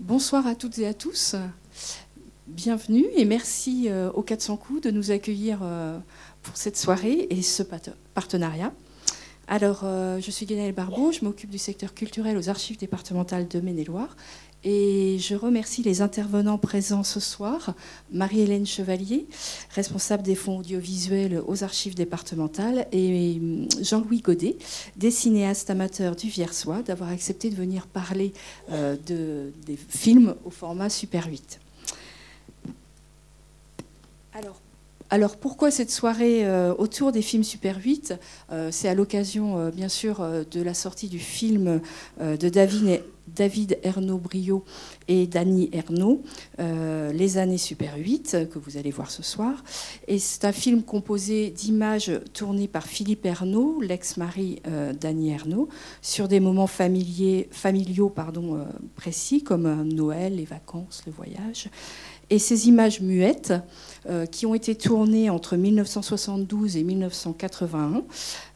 Bonsoir à toutes et à tous. Bienvenue et merci euh, aux 400 coups de nous accueillir euh, pour cette soirée et ce partenariat. Alors, euh, je suis Guénelle Barbeau, je m'occupe du secteur culturel aux archives départementales de Maine-et-Loire. Et je remercie les intervenants présents ce soir. Marie-Hélène Chevalier, responsable des fonds audiovisuels aux archives départementales, et hum, Jean-Louis Godet, des amateurs du Viersois, d'avoir accepté de venir parler euh, de, des films au format Super 8. Alors, alors pourquoi cette soirée euh, autour des films Super 8 euh, C'est à l'occasion, bien sûr, de la sortie du film de David David Ernaud-Brio et Dany Ernaud, euh, Les années Super 8, que vous allez voir ce soir. Et c'est un film composé d'images tournées par Philippe Ernaud, l'ex-mari euh, d'Annie Ernaud, sur des moments familiaux pardon, euh, précis, comme Noël, les vacances, le voyage. Et ces images muettes, qui ont été tournées entre 1972 et 1981,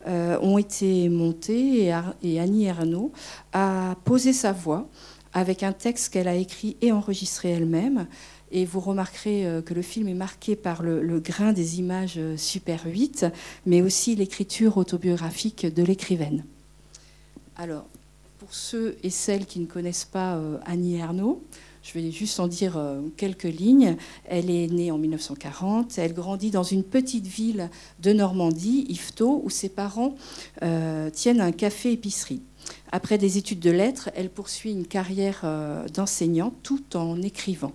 euh, ont été montées et, Annie Ernaux a posé sa voix avec un texte qu'elle a écrit et enregistré elle-même. Et vous remarquerez euh, que le film est marqué par le, grain des images euh, Super 8, mais aussi l'écriture autobiographique de l'écrivaine. Alors, pour ceux et celles qui ne connaissent pas Annie Ernaux, je vais juste en dire euh, quelques lignes. Elle est née en 1940. Elle grandit dans une petite ville de Normandie, Yvetot, où ses parents euh, tiennent un café-épicerie. Après des études de lettres, elle poursuit une carrière euh, d'enseignante tout en écrivant.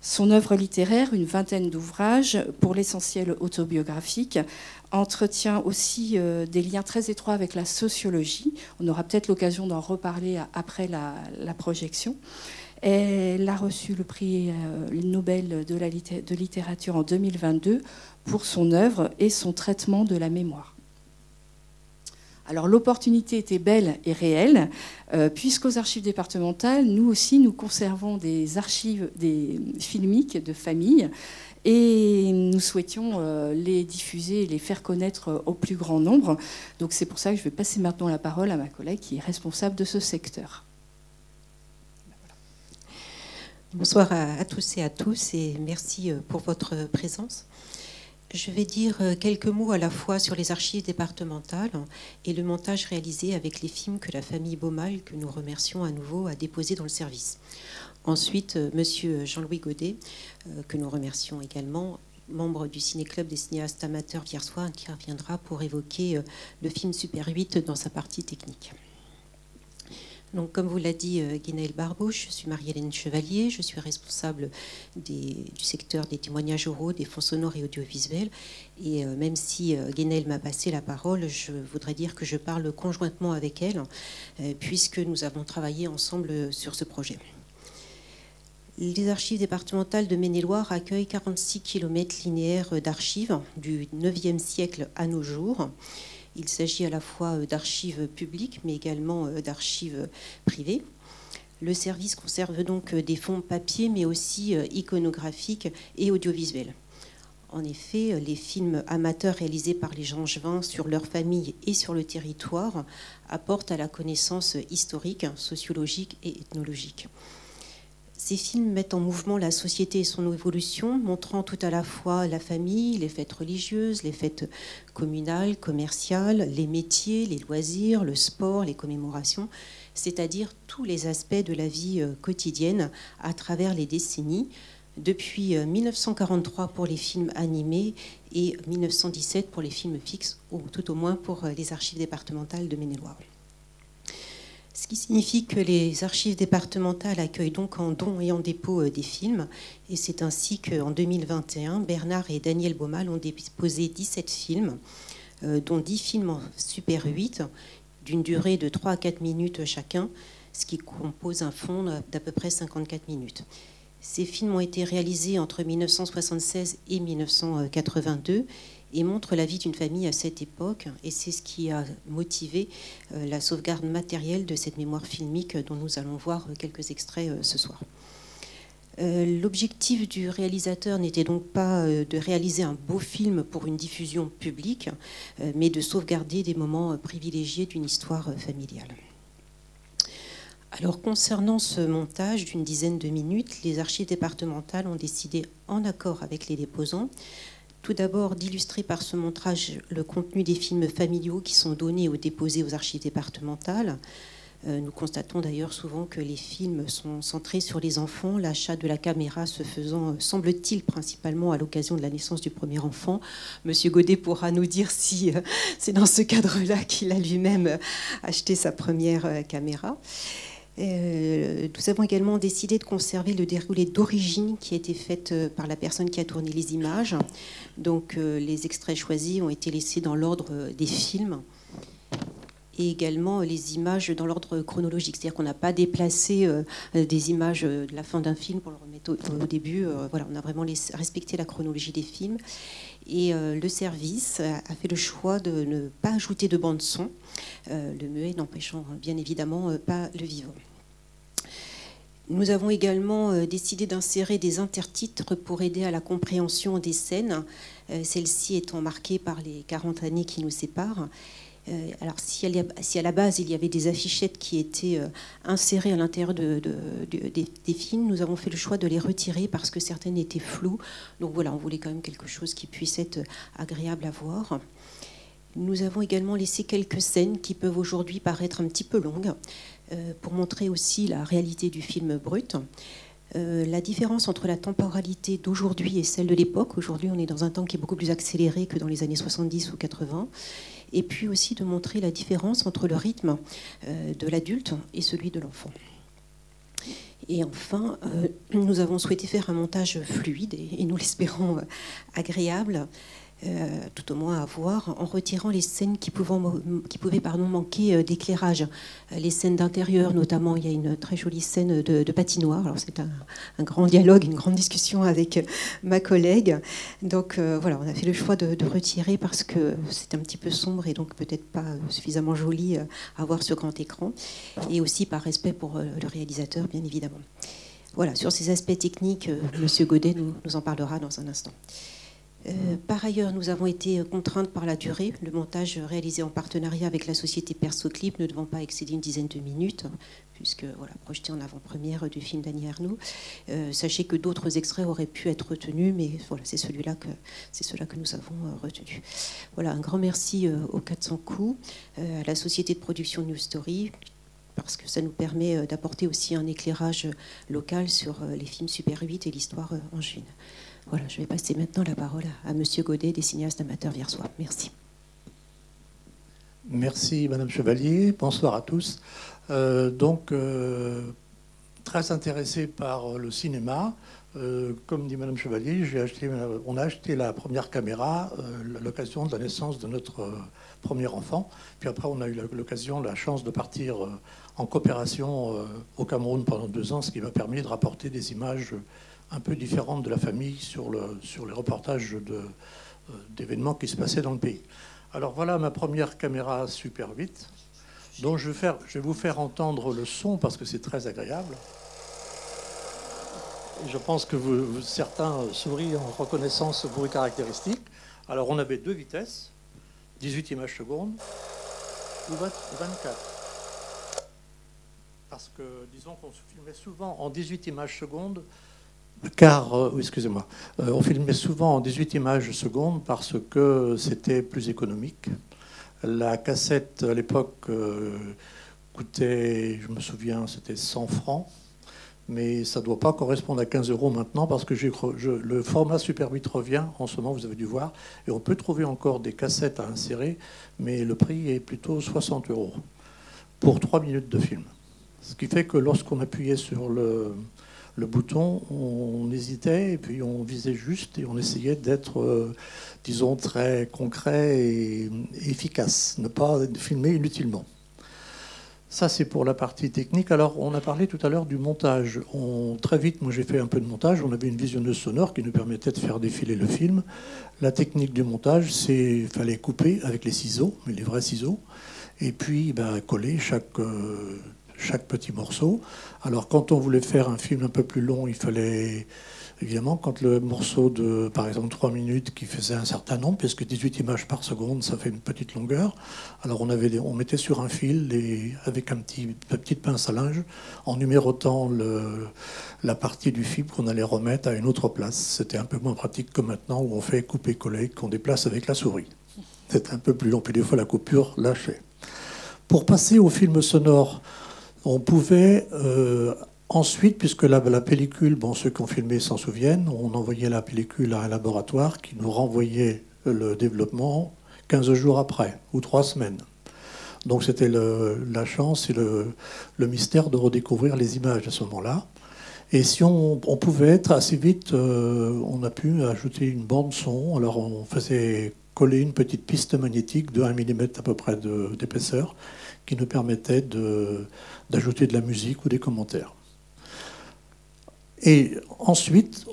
Son œuvre littéraire, une vingtaine d'ouvrages, pour l'essentiel autobiographiques, entretient aussi des liens très étroits avec la sociologie. On aura peut-être l'occasion d'en reparler après la projection. Elle a reçu le prix euh, Nobel de, littérature en 2022 pour son œuvre et son traitement de la mémoire. Alors l'opportunité était belle et réelle, euh, puisqu'aux archives départementales, nous aussi, nous conservons des archives des filmiques de famille et nous souhaitions euh, les diffuser et les faire connaître au plus grand nombre. Donc c'est pour ça que je vais passer maintenant la parole à ma collègue qui est responsable de ce secteur. Bonsoir à, tous et à tous et merci euh, pour votre présence. Je vais dire euh, quelques mots à la fois sur les archives départementales et le montage réalisé avec les films que la famille Baumal, que nous remercions à nouveau, a déposé dans le service. Ensuite, euh, Monsieur Jean-Louis Godet, que nous remercions également, membre du Ciné-Club des cinéastes amateurs Viersoir, qui reviendra pour évoquer le film Super 8 dans sa partie technique. Donc, comme vous l'a dit euh, Guénaël Barbeau, je suis Marie-Hélène Chevalier, je suis responsable du secteur des témoignages oraux, des fonds sonores et audiovisuels. Et euh, même si euh, m'a passé la parole, je voudrais dire que je parle conjointement avec elle, puisque nous avons travaillé ensemble sur ce projet. Les archives départementales de Maine-et-Loire accueillent 46 km linéaires d'archives du 9e siècle à nos jours. Il s'agit à la fois euh, d'archives publiques, mais également euh, d'archives privées. Le service conserve donc euh, des fonds papier, mais aussi iconographiques et audiovisuels. En effet, les films amateurs réalisés par les Angevins sur leur famille et sur le territoire apportent à la connaissance historique, sociologique et ethnologique. Ces films mettent en mouvement la société et son évolution, montrant tout à la fois la famille, les fêtes religieuses, les fêtes communales, commerciales, les métiers, les loisirs, le sport, les commémorations, c'est-à-dire tous les aspects de la vie euh, quotidienne à travers les décennies, depuis 1943 euh, pour les films animés et 1917 pour les films fixes, ou tout au moins pour euh, les archives départementales de Maine-et-Loire. Ce qui signifie que les archives départementales accueillent donc en don et en dépôt euh, des films. Et c'est ainsi qu'en 2021, Bernard et Daniel Baumal ont déposé 17 films, euh, dont 10 films en Super 8, d'une durée de 3 à 4 minutes chacun, ce qui compose un fond d'à peu près 54 minutes. Ces films ont été réalisés entre 1976 et 1982 et montre la vie d'une famille à cette époque. Et c'est ce qui a motivé euh, la sauvegarde matérielle de cette mémoire filmique dont nous allons voir quelques extraits euh, ce soir. Euh, l'objectif du réalisateur n'était donc pas de réaliser un beau film pour une diffusion publique, mais de sauvegarder des moments privilégiés d'une histoire familiale. Alors concernant ce montage d'une dizaine de minutes, les archives départementales ont décidé, en accord avec les déposants, tout d'abord d'illustrer par ce montage le contenu des films familiaux qui sont donnés ou déposés aux archives départementales. Euh, nous constatons d'ailleurs souvent que les films sont centrés sur les enfants, l'achat de la caméra se faisant, euh, semble-t-il, principalement à l'occasion de la naissance du premier enfant. Monsieur Godet pourra nous dire si euh, c'est dans ce cadre-là qu'il a lui-même acheté sa première caméra. Euh, nous avons également décidé de conserver le déroulé d'origine qui a été fait euh, par la personne qui a tourné les images. Donc euh, les extraits choisis ont été laissés dans l'ordre des films et également les images dans l'ordre chronologique. C'est-à-dire qu'on n'a pas déplacé des images de la fin d'un film pour le remettre au, début. voilà, on a vraiment respecté la chronologie des films. Et le service a fait le choix de ne pas ajouter de bande son, le muet n'empêchant bien évidemment pas le vivant. Nous avons également euh, décidé d'insérer des intertitres pour aider à la compréhension des scènes, euh, celles-ci étant marquées par les 40 années qui nous séparent. Euh, alors, si, à la base il y avait des affichettes qui étaient insérées à l'intérieur des, films, nous avons fait le choix de les retirer parce que certaines étaient floues. Donc voilà, on voulait quand même quelque chose qui puisse être agréable à voir. Nous avons également laissé quelques scènes qui peuvent aujourd'hui paraître un petit peu longues. Euh, pour montrer aussi la réalité du film brut. Euh, la différence entre la temporalité d'aujourd'hui et celle de l'époque. Aujourd'hui, on est dans un temps qui est beaucoup plus accéléré que dans les années 70 ou 80. Et puis aussi de montrer la différence entre le rythme euh, de l'adulte et celui de l'enfant. Et enfin, nous avons souhaité faire un montage fluide et nous l'espérons agréable euh, tout au moins à voir, en retirant les scènes qui, pouvaient manquer euh, d'éclairage. Euh, les scènes d'intérieur, notamment, il y a une très jolie scène de, patinoire. Alors c'est un, grand dialogue, une grande discussion avec ma collègue. Donc voilà, on a fait le choix de, retirer parce que c'est un petit peu sombre et donc peut-être pas suffisamment joli à voir sur grand écran. Et aussi par respect pour le réalisateur, bien évidemment. Voilà, sur ces aspects techniques, Monsieur Godet nous en parlera dans un instant. Euh, par ailleurs, nous avons été contraintes par la durée. Le montage réalisé en partenariat avec la société Persoclip ne devant pas excéder une dizaine de minutes, puisque voilà, projeté en avant-première du film d'Annie Arnoux. Euh, sachez que d'autres extraits auraient pu être retenus, mais voilà, c'est celui-là que c'est cela que nous avons euh, retenu. Voilà, un grand merci aux 400 coups, à la société de production New Story, parce que ça nous permet d'apporter aussi un éclairage local sur les films Super 8 et l'histoire en juin. Voilà, je vais passer maintenant la parole à, M. Godet, des cinéastes amateurs viersois. Merci. Merci, Madame Chevalier. Bonsoir à tous. Euh, donc, euh, très intéressé par le cinéma. Euh, comme dit Madame Chevalier, on a acheté la première caméra à l'occasion de la naissance de notre premier enfant. Puis après, on a eu l'occasion, la chance de partir en coopération au Cameroun pendant deux ans, ce qui m'a permis de rapporter des images un peu différente de la famille sur, le, sur les reportages euh, d'événements qui se passaient dans le pays. Alors voilà ma première caméra Super 8, dont je vais, vous faire entendre le son parce que c'est très agréable. je pense que certains sourient en reconnaissant ce bruit caractéristique. Alors on avait deux vitesses, 18 images secondes ou 24. Parce que disons qu'on se filmait souvent en 18 images secondes car, euh, excusez-moi, euh, on filmait souvent en 18 images secondes parce que c'était plus économique. La cassette à l'époque euh, coûtait, je me souviens, c'était 100 francs, mais ça ne doit pas correspondre à 15 euros maintenant parce que le format Super 8 revient en ce moment, vous avez dû voir, et on peut trouver encore des cassettes à insérer, mais le prix est plutôt 60 euros pour 3 minutes de film. Ce qui fait que lorsqu'on appuyait sur le, le bouton, on hésitait et puis on visait juste et on essayait d'être, euh, disons, très concret et efficace, ne pas filmer inutilement. Ça, c'est pour la partie technique. Alors, on a parlé tout à l'heure du montage. On, très vite, moi j'ai fait un peu de montage. On avait une visionneuse sonore qui nous permettait de faire défiler le film. La technique du montage, c'est fallait couper avec les ciseaux, mais les vrais ciseaux, et puis ben, coller chaque, euh, chaque petit morceau. Alors quand on voulait faire un film un peu plus long, il fallait évidemment quand le morceau de par exemple 3 minutes qui faisait un certain nombre, puisque 18 images par seconde, ça fait une petite longueur. Alors on, avait on mettait sur un fil avec un petit, une petite pince à linge en numérotant la partie du film qu'on allait remettre à une autre place. C'était un peu moins pratique que maintenant où on fait couper-coller, qu'on déplace avec la souris. C'était un peu plus long, puis des fois la coupure lâchait. Pour passer au film sonore, on pouvait euh, ensuite, puisque la, pellicule, bon, ceux qui ont filmé s'en souviennent, on envoyait la pellicule à un laboratoire qui nous renvoyait le développement 15 jours après, ou 3 semaines. Donc c'était la chance et le, mystère de redécouvrir les images à ce moment-là. Et si on, on, pouvait être assez vite, euh, on a pu ajouter une bande son. Alors on faisait coller une petite piste magnétique de 1 mm à peu près d'épaisseur qui nous permettait d'ajouter de, la musique ou des commentaires. Et ensuite,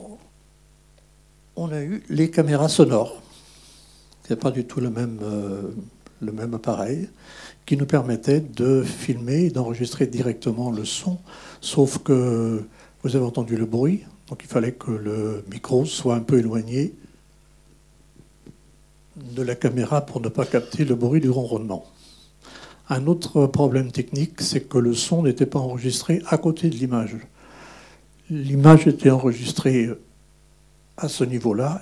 on a eu les caméras sonores. Ce n'est pas du tout le même, euh, appareil qui nous permettait de filmer et d'enregistrer directement le son, sauf que vous avez entendu le bruit, donc il fallait que le micro soit un peu éloigné de la caméra pour ne pas capter le bruit du ronronnement. Un autre problème technique, c'est que le son n'était pas enregistré à côté de l'image. L'image était enregistrée à ce niveau-là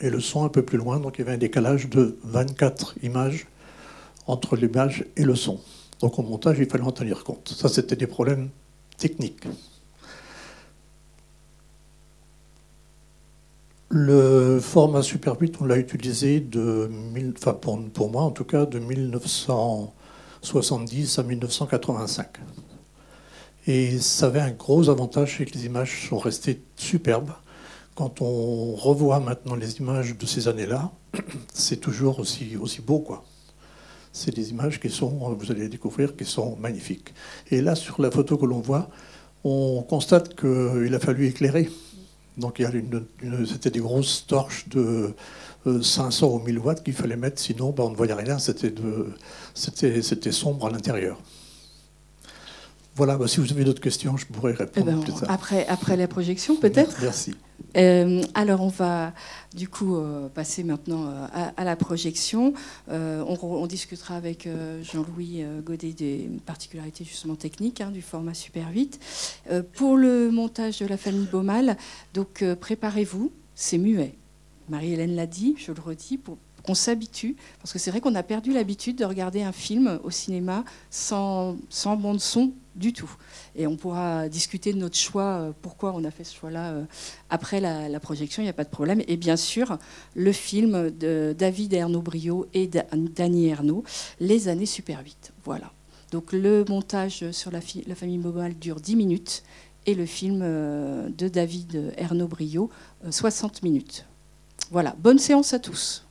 et le, son, un peu plus loin, donc il y avait un décalage de 24 images entre l'image et le son. Donc au montage, il fallait en tenir compte. Ça, c'était des problèmes techniques. Le format Super 8, on l'a utilisé de, enfin pour, moi en tout cas, de 1970 à 1985. Et ça avait un gros avantage, c'est que les images sont restées superbes. Quand on revoit maintenant les images de ces années-là, c'est toujours aussi, beau, quoi. C'est des images qui sont, vous allez découvrir, qui sont magnifiques. Et là, sur la photo que l'on voit, on constate qu'il a fallu éclairer. Donc c'était des grosses torches de 500 euh, ou 1000 watts qu'il fallait mettre, sinon ben, on ne voyait rien, c'était sombre à l'intérieur. Voilà, bah, si vous avez d'autres questions, je pourrais répondre eh ben, plus tard. Après, après la projection, peut-être Merci. Euh, alors, on va du coup euh, passer maintenant euh, à, à, la projection. On, on, discutera avec Jean-Louis Godet des particularités justement techniques hein, du format Super 8. pour le montage de la famille Baumal, donc préparez-vous, c'est muet. Marie-Hélène l'a dit, je le redis, pour qu'on s'habitue, parce que c'est vrai qu'on a perdu l'habitude de regarder un film au cinéma sans, sans bande son du tout. Et on pourra discuter de notre choix, euh, pourquoi on a fait ce choix-là euh, après la, projection, il n'y a pas de problème. Et bien sûr, le film de David Ernaud Brio et Danny Ernaud, Les années super vite. Voilà. Donc le montage sur la, la famille Mobile dure 10 minutes et le film euh, de David Ernaud Brio 60 minutes. Voilà, bonne séance à tous.